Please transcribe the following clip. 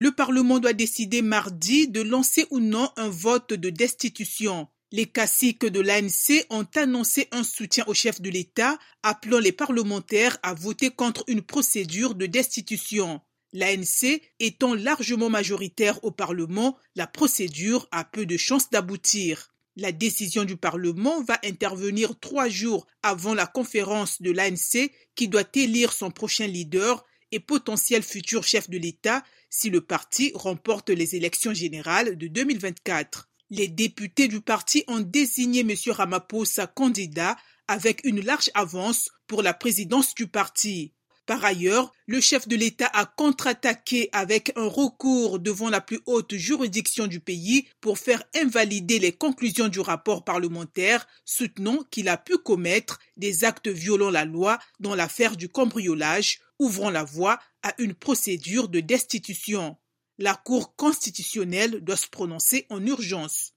Le Parlement doit décider mardi de lancer ou non un vote de destitution. Les caciques de l'ANC ont annoncé un soutien au chef de l'État, appelant les parlementaires à voter contre une procédure de destitution. L'ANC étant largement majoritaire au Parlement, la procédure a peu de chances d'aboutir. La décision du Parlement va intervenir trois jours avant la conférence de l'ANC qui doit élire son prochain leader et potentiel futur chef de l'État si le parti remporte les élections générales de 2024. Les députés du parti ont désigné M. Ramaphosa candidat avec une large avance pour la présidence du parti. Par ailleurs, le chef de l'État a contre-attaqué avec un recours devant la plus haute juridiction du pays pour faire invalider les conclusions du rapport parlementaire soutenant qu'il a pu commettre des actes violant la loi dans l'affaire du cambriolage, ouvrant la voie à une procédure de destitution. La Cour constitutionnelle doit se prononcer en urgence.